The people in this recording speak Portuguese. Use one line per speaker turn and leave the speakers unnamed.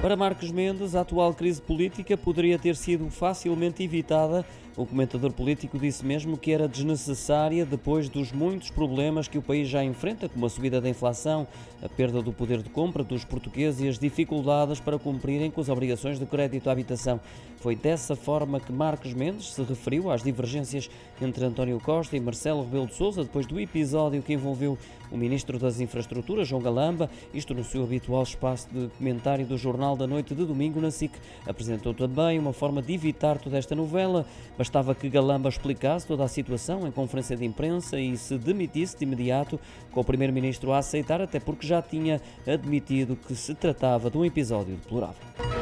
Para Marcos Mendes, a atual crise política poderia ter sido facilmente evitada. O comentador político disse mesmo que era desnecessária depois dos muitos problemas que o país já enfrenta, como a subida da inflação, a perda do poder de compra dos portugueses e as dificuldades para cumprirem com as obrigações de crédito à habitação. Foi dessa forma que Marcos Mendes se referiu às divergências entre António Costa e Marcelo Rebelo de Sousa depois do episódio que envolveu o ministro das Infraestruturas, João Galamba, isto no seu habitual espaço de comentário do jornal Jornal da Noite de domingo na SIC. Apresentou também uma forma de evitar toda esta novela. Bastava que Galamba explicasse toda a situação em conferência de imprensa e se demitisse de imediato, com o Primeiro-Ministro a aceitar, até porque já tinha admitido que se tratava de um episódio deplorável.